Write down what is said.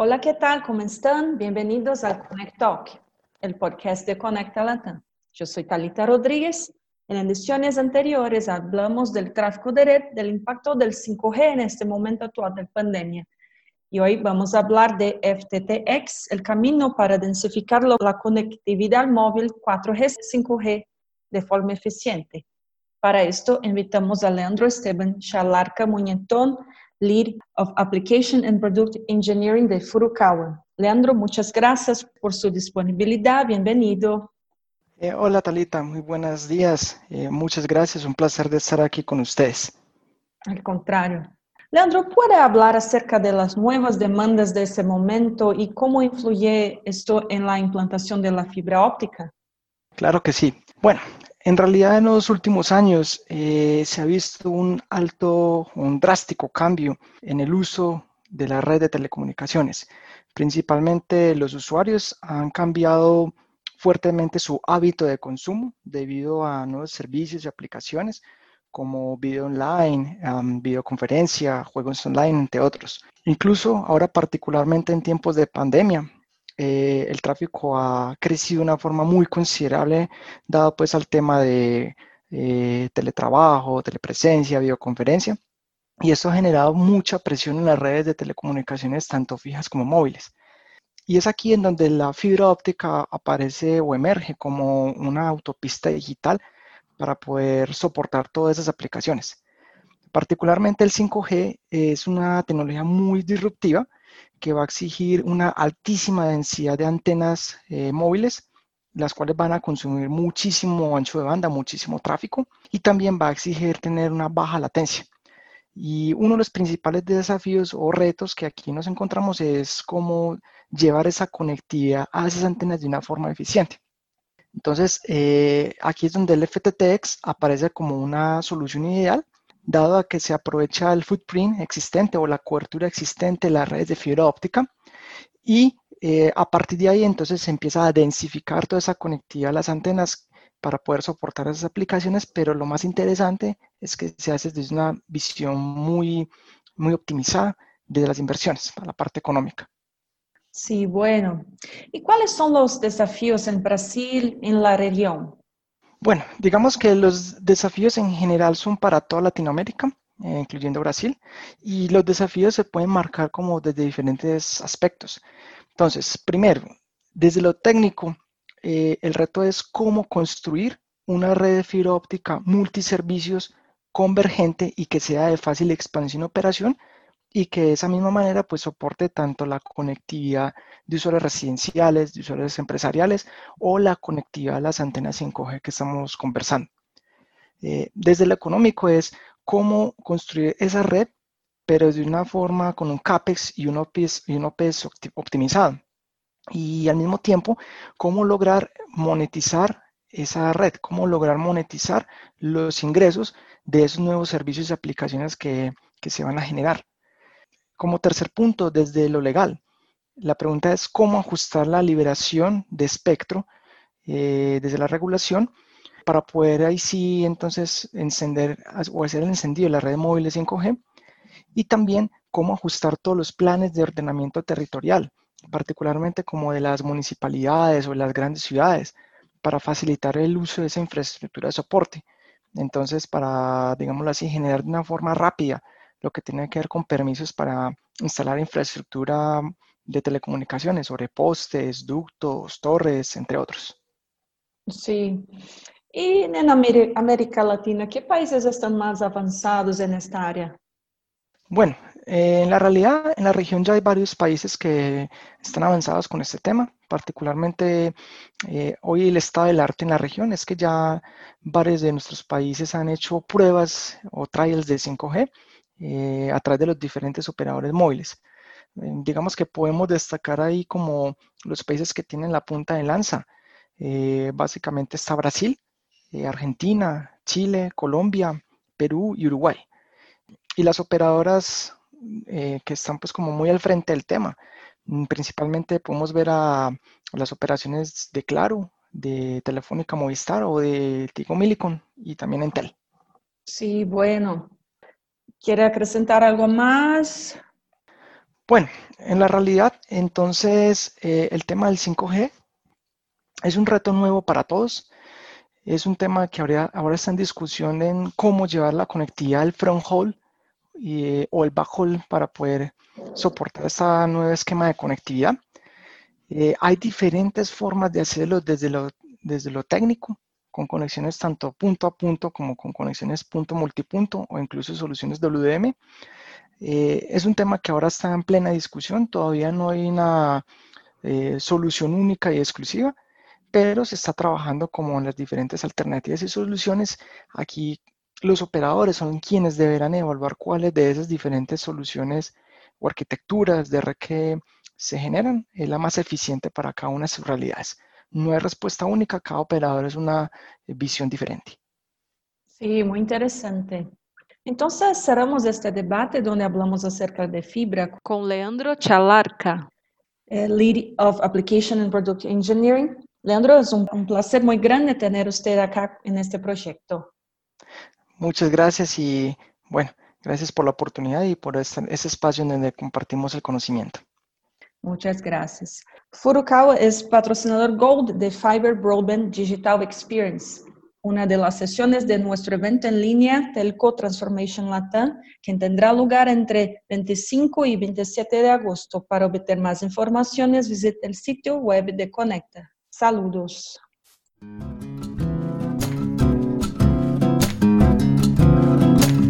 Hola, ¿qué tal? ¿Cómo están? Bienvenidos al Connect Talk, el podcast de Conecta Latam. Yo soy Talita Rodríguez. En ediciones anteriores hablamos del tráfico de red, del impacto del 5G en este momento actual de pandemia. Y hoy vamos a hablar de FTTX, el camino para densificar la conectividad móvil 4G, 5G de forma eficiente. Para esto, invitamos a Leandro Esteban Chalarca Muñetón, Lead of Application and Product Engineering de Furukawa. Leandro, muchas gracias por su disponibilidad. Bienvenido. Eh, hola Talita, muy buenos días. Eh, muchas gracias, un placer de estar aquí con ustedes. Al contrario. Leandro, ¿puede hablar acerca de las nuevas demandas de ese momento y cómo influye esto en la implantación de la fibra óptica? Claro que sí. Bueno, en realidad, en los últimos años eh, se ha visto un alto, un drástico cambio en el uso de la red de telecomunicaciones. Principalmente los usuarios han cambiado fuertemente su hábito de consumo debido a nuevos servicios y aplicaciones como video online, videoconferencia, juegos online, entre otros. Incluso ahora particularmente en tiempos de pandemia, eh, el tráfico ha crecido de una forma muy considerable, dado pues al tema de eh, teletrabajo, telepresencia, videoconferencia, y esto ha generado mucha presión en las redes de telecomunicaciones, tanto fijas como móviles. Y es aquí en donde la fibra óptica aparece o emerge como una autopista digital para poder soportar todas esas aplicaciones. Particularmente el 5G es una tecnología muy disruptiva que va a exigir una altísima densidad de antenas eh, móviles, las cuales van a consumir muchísimo ancho de banda, muchísimo tráfico, y también va a exigir tener una baja latencia. Y uno de los principales desafíos o retos que aquí nos encontramos es cómo llevar esa conectividad a esas antenas de una forma eficiente. Entonces, eh, aquí es donde el FTTX aparece como una solución ideal dado que se aprovecha el footprint existente o la cobertura existente de las redes de fibra óptica y eh, a partir de ahí entonces se empieza a densificar toda esa conectividad a las antenas para poder soportar esas aplicaciones, pero lo más interesante es que se hace desde una visión muy, muy optimizada de las inversiones, para la parte económica. Sí, bueno. ¿Y cuáles son los desafíos en Brasil, en la región? Bueno, digamos que los desafíos en general son para toda Latinoamérica, eh, incluyendo Brasil, y los desafíos se pueden marcar como desde diferentes aspectos. Entonces, primero, desde lo técnico, eh, el reto es cómo construir una red de fibra óptica multiservicios convergente y que sea de fácil expansión y operación y que de esa misma manera pues soporte tanto la conectividad de usuarios residenciales, de usuarios empresariales o la conectividad a las antenas 5G que estamos conversando. Eh, desde lo económico es cómo construir esa red, pero de una forma con un CAPEX y un OPEX, y un optimizado. Y al mismo tiempo, cómo lograr monetizar esa red, cómo lograr monetizar los ingresos de esos nuevos servicios y aplicaciones que, que se van a generar. Como tercer punto, desde lo legal, la pregunta es cómo ajustar la liberación de espectro eh, desde la regulación para poder ahí sí entonces encender o hacer el encendido de la red móvil 5G y también cómo ajustar todos los planes de ordenamiento territorial, particularmente como de las municipalidades o las grandes ciudades, para facilitar el uso de esa infraestructura de soporte. Entonces, para, digámoslo así, generar de una forma rápida lo que tiene que ver con permisos para instalar infraestructura de telecomunicaciones sobre postes, ductos, torres, entre otros. Sí. Y en América Latina, ¿qué países están más avanzados en esta área? Bueno, eh, en la realidad, en la región ya hay varios países que están avanzados con este tema. Particularmente, eh, hoy el estado del arte en la región es que ya varios de nuestros países han hecho pruebas o trials de 5G eh, a través de los diferentes operadores móviles. Eh, digamos que podemos destacar ahí como los países que tienen la punta de lanza. Eh, básicamente está Brasil, Argentina, Chile, Colombia, Perú y Uruguay. Y las operadoras que están pues como muy al frente del tema. Mm, principalmente podemos ver a, las operaciones de Claro, de Telefónica Movistar o de Tigo Millicom y también Entel. Sí, bueno, ¿Quiere acrescentar algo más? Bueno, en la realidad, entonces, eh, el tema del 5G es un reto nuevo para todos. Es un tema que ahora, está en discusión en cómo llevar la conectividad al front haul o el backhaul para poder soportar este nuevo esquema de conectividad. Eh, hay diferentes formas de hacerlo desde lo, desde lo técnico, con conexiones tanto punto a punto como con conexiones punto multipunto o incluso soluciones WDM. Eh, es un tema que ahora está en plena discusión, todavía no hay una eh, solución única y exclusiva, pero se está trabajando como en las diferentes alternativas y soluciones. Aquí los operadores son quienes deberán evaluar cuáles de esas diferentes soluciones o arquitecturas de red que se generan es la más eficiente para cada una de sus realidades. No hay respuesta única, cada operador es una visión diferente. Sí, muy interesante. Entonces cerramos este debate donde hablamos acerca de fibra con Leandro Chalarca, Lead of Application and Product Engineering. Leandro, es un, un placer muy grande tener usted acá en este proyecto. Muchas gracias y bueno, gracias por la oportunidad y por este, ese espacio en donde compartimos el conocimiento. Muchas gracias. Furukawa es patrocinador Gold de Fiber Broadband Digital Experience, una de las sesiones de nuestro evento en línea Telco Transformation Latam, que tendrá lugar entre 25 y 27 de agosto. Para obtener más informaciones, visite el sitio web de Conecta. Saludos.